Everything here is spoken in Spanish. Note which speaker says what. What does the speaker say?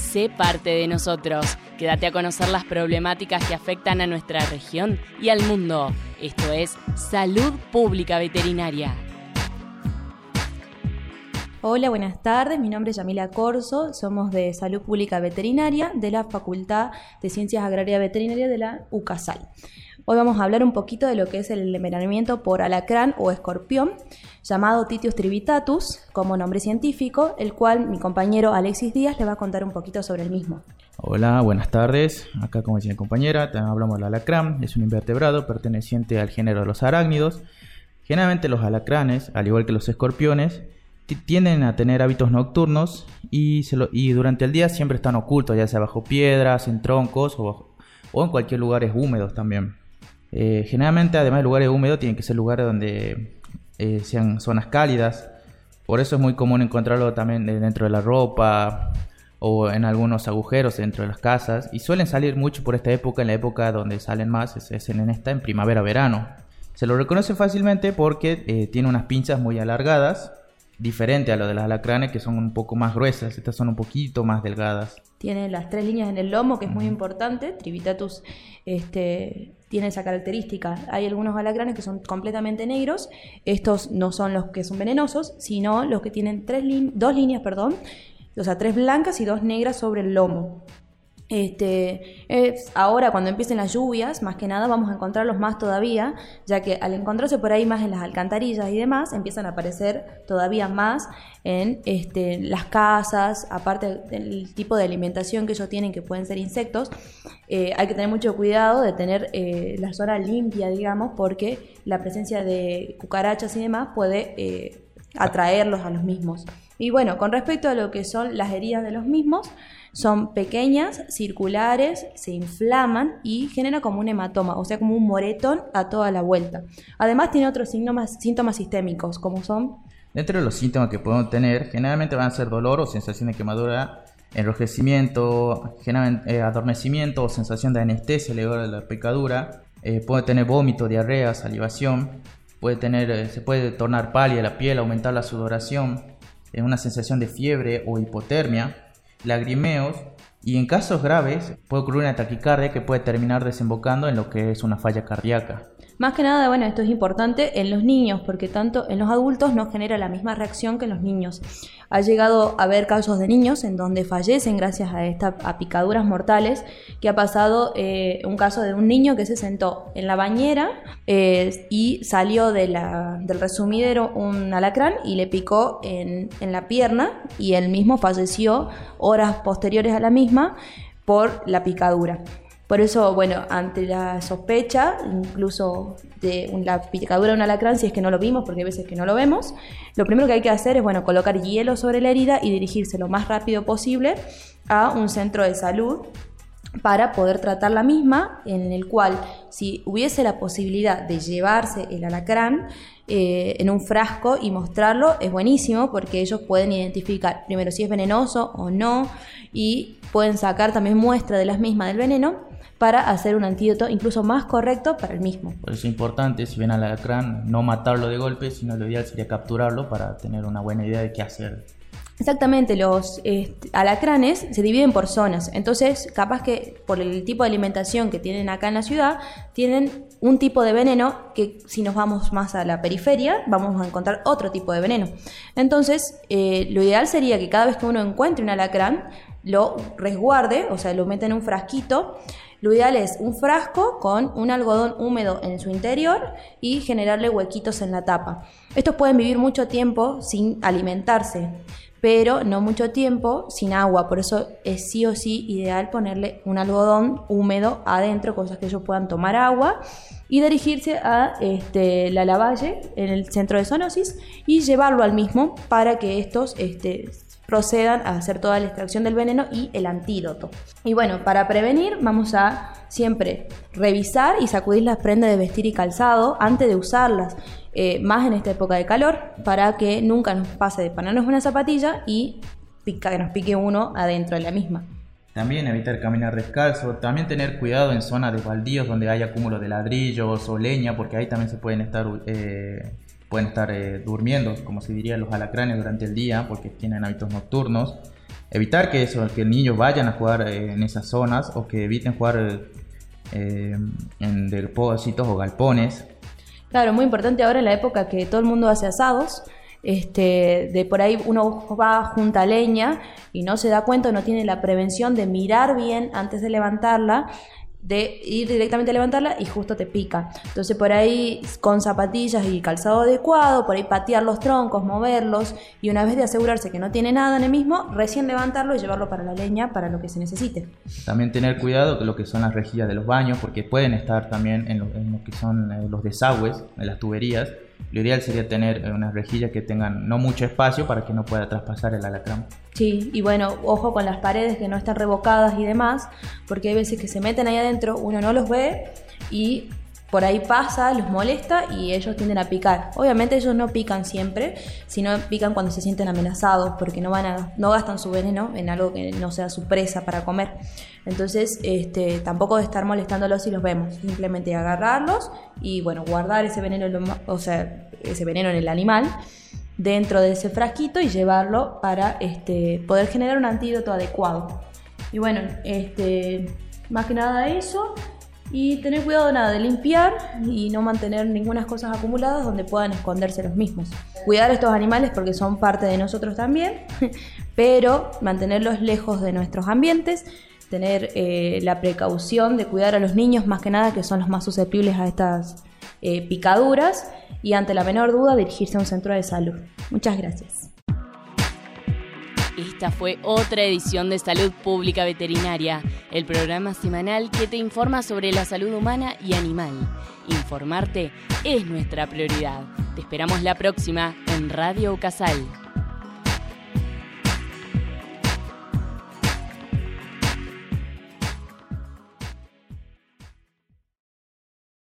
Speaker 1: Sé parte de nosotros. Quédate a conocer las problemáticas que afectan a nuestra región y al mundo. Esto es Salud Pública Veterinaria.
Speaker 2: Hola, buenas tardes. Mi nombre es Yamila Corso. Somos de Salud Pública Veterinaria de la Facultad de Ciencias Agrarias Veterinarias de la UCASAL. Hoy vamos a hablar un poquito de lo que es el envenenamiento por alacrán o escorpión, llamado Titius tribitatus como nombre científico, el cual mi compañero Alexis Díaz le va a contar un poquito sobre el mismo.
Speaker 3: Hola, buenas tardes. Acá, como decía mi compañera, hablamos del alacrán. Es un invertebrado perteneciente al género de los arácnidos. Generalmente los alacranes, al igual que los escorpiones, tienden a tener hábitos nocturnos y, y, durante el día siempre están ocultos, ya sea bajo piedras, en troncos o, o en cualquier lugares húmedos también. Eh, generalmente, además de lugares húmedos, tienen que ser lugares donde eh, sean zonas cálidas. Por eso es muy común encontrarlo también dentro de la ropa o en algunos agujeros dentro de las casas. Y suelen salir mucho por esta época, en la época donde salen más es, en esta, en primavera-verano. Se lo reconoce fácilmente porque eh, tiene unas pinzas muy alargadas diferente a lo de las alacranes que son un poco más gruesas, estas son un poquito más delgadas.
Speaker 2: Tiene las tres líneas en el lomo, que es muy importante, Tribitatus este, tiene esa característica. Hay algunos alacranes que son completamente negros, estos no son los que son venenosos, sino los que tienen tres dos líneas, perdón, o sea, tres blancas y dos negras sobre el lomo. Este, es ahora cuando empiecen las lluvias, más que nada vamos a encontrarlos más todavía, ya que al encontrarse por ahí más en las alcantarillas y demás, empiezan a aparecer todavía más en este, las casas, aparte del tipo de alimentación que ellos tienen, que pueden ser insectos, eh, hay que tener mucho cuidado de tener eh, la zona limpia, digamos, porque la presencia de cucarachas y demás puede eh, atraerlos a los mismos. Y bueno, con respecto a lo que son las heridas de los mismos, son pequeñas, circulares, se inflaman y genera como un hematoma, o sea, como un moretón a toda la vuelta. Además tiene otros síntomas, síntomas sistémicos, como son...
Speaker 3: Dentro de los síntomas que podemos tener, generalmente van a ser dolor o sensación de quemadura, enrojecimiento, eh, adormecimiento o sensación de anestesia luego de la picadura, eh, puede tener vómito, diarrea, salivación, puede tener, eh, se puede tornar pálida la piel, aumentar la sudoración, una sensación de fiebre o hipotermia, lagrimeos y en casos graves puede ocurrir una taquicardia que puede terminar desembocando en lo que es una falla cardíaca.
Speaker 2: Más que nada, bueno, esto es importante en los niños, porque tanto en los adultos no genera la misma reacción que en los niños. Ha llegado a haber casos de niños en donde fallecen gracias a estas picaduras mortales, que ha pasado eh, un caso de un niño que se sentó en la bañera eh, y salió de del resumidero un alacrán y le picó en, en la pierna y él mismo falleció horas posteriores a la misma por la picadura. Por eso, bueno, ante la sospecha, incluso de la picadura de un alacrán, si es que no lo vimos, porque hay veces que no lo vemos, lo primero que hay que hacer es, bueno, colocar hielo sobre la herida y dirigirse lo más rápido posible a un centro de salud para poder tratar la misma, en el cual si hubiese la posibilidad de llevarse el alacrán eh, en un frasco y mostrarlo, es buenísimo porque ellos pueden identificar primero si es venenoso o no y pueden sacar también muestra de las mismas del veneno para hacer un antídoto incluso más correcto para el mismo.
Speaker 3: Por eso es importante, si ven al alacrán, no matarlo de golpe, sino lo ideal sería capturarlo para tener una buena idea de qué hacer.
Speaker 2: Exactamente, los este, alacranes se dividen por zonas, entonces capaz que por el tipo de alimentación que tienen acá en la ciudad, tienen un tipo de veneno que si nos vamos más a la periferia, vamos a encontrar otro tipo de veneno. Entonces, eh, lo ideal sería que cada vez que uno encuentre un alacrán, lo resguarde, o sea, lo mete en un frasquito, lo ideal es un frasco con un algodón húmedo en su interior y generarle huequitos en la tapa. Estos pueden vivir mucho tiempo sin alimentarse, pero no mucho tiempo sin agua. Por eso es sí o sí ideal ponerle un algodón húmedo adentro, cosas que ellos puedan tomar agua y dirigirse a este, la lavalle en el centro de zoonosis y llevarlo al mismo para que estos este, procedan a hacer toda la extracción del veneno y el antídoto. Y bueno, para prevenir vamos a siempre revisar y sacudir las prendas de vestir y calzado antes de usarlas, eh, más en esta época de calor, para que nunca nos pase de ponernos una zapatilla y pica, que nos pique uno adentro de la misma.
Speaker 3: También evitar caminar descalzo, también tener cuidado en zonas de baldíos donde hay acúmulo de ladrillos o leña, porque ahí también se pueden estar eh, pueden estar eh, durmiendo, como se diría, los alacranes durante el día, porque tienen hábitos nocturnos. evitar que, eso, que niños vayan a jugar eh, en esas zonas o que eviten jugar eh, en depósitos o galpones.
Speaker 2: Claro, muy importante ahora en la época que todo el mundo hace asados. Este, de por ahí uno va junta leña y no se da cuenta, no tiene la prevención de mirar bien antes de levantarla de ir directamente a levantarla y justo te pica. Entonces por ahí con zapatillas y calzado adecuado, por ahí patear los troncos, moverlos y una vez de asegurarse que no tiene nada en el mismo, recién levantarlo y llevarlo para la leña para lo que se necesite.
Speaker 3: También tener cuidado con lo que son las rejillas de los baños porque pueden estar también en lo, que son eh, los desagües, en las tuberías. Lo ideal sería tener eh, unas rejillas que tengan no mucho espacio para que no pueda traspasar el alacrán.
Speaker 2: Sí, y bueno, ojo con las paredes que no están revocadas y demás, porque hay veces que se meten ahí adentro, uno no los ve y por ahí pasa, los molesta y ellos tienden a picar. Obviamente ellos no pican siempre, sino pican cuando se sienten amenazados porque no van a, no gastan su veneno en algo que no sea su presa para comer. Entonces, este, tampoco de estar molestándolos si los vemos, simplemente agarrarlos y bueno, guardar ese veneno, o sea, ese veneno en el animal dentro de ese frasquito y llevarlo para este, poder generar un antídoto adecuado. Y bueno, este, más que nada eso. Y tener cuidado nada de limpiar y no mantener ninguna cosas acumuladas donde puedan esconderse los mismos. Cuidar estos animales porque son parte de nosotros también, pero mantenerlos lejos de nuestros ambientes, tener eh, la precaución de cuidar a los niños más que nada que son los más susceptibles a estas eh, picaduras y ante la menor duda dirigirse a un centro de salud. Muchas gracias.
Speaker 1: Esta fue otra edición de Salud Pública Veterinaria, el programa semanal que te informa sobre la salud humana y animal. Informarte es nuestra prioridad. Te esperamos la próxima en Radio Casal.